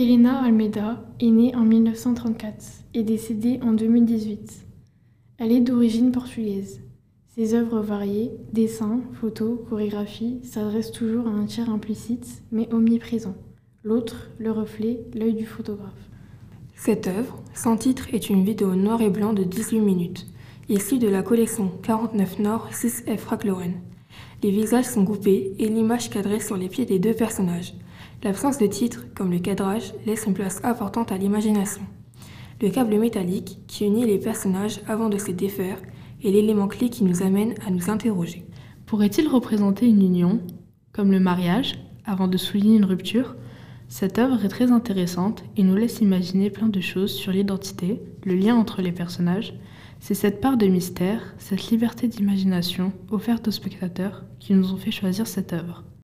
Elena Almeida est née en 1934 et décédée en 2018. Elle est d'origine portugaise. Ses œuvres variées, dessins, photos, chorégraphies, s'adressent toujours à un tiers implicite mais omniprésent. L'autre, le reflet, l'œil du photographe. Cette œuvre, sans titre, est une vidéo noir et blanc de 18 minutes, issue de la collection 49 Nord 6F Racloren. Les visages sont coupés et l'image cadrée sur les pieds des deux personnages. L'absence de titre, comme le cadrage, laisse une place importante à l'imagination. Le câble métallique qui unit les personnages avant de se défaire est l'élément clé qui nous amène à nous interroger. Pourrait-il représenter une union, comme le mariage, avant de souligner une rupture? Cette œuvre est très intéressante et nous laisse imaginer plein de choses sur l'identité, le lien entre les personnages. C'est cette part de mystère, cette liberté d'imagination offerte aux spectateurs qui nous ont fait choisir cette œuvre.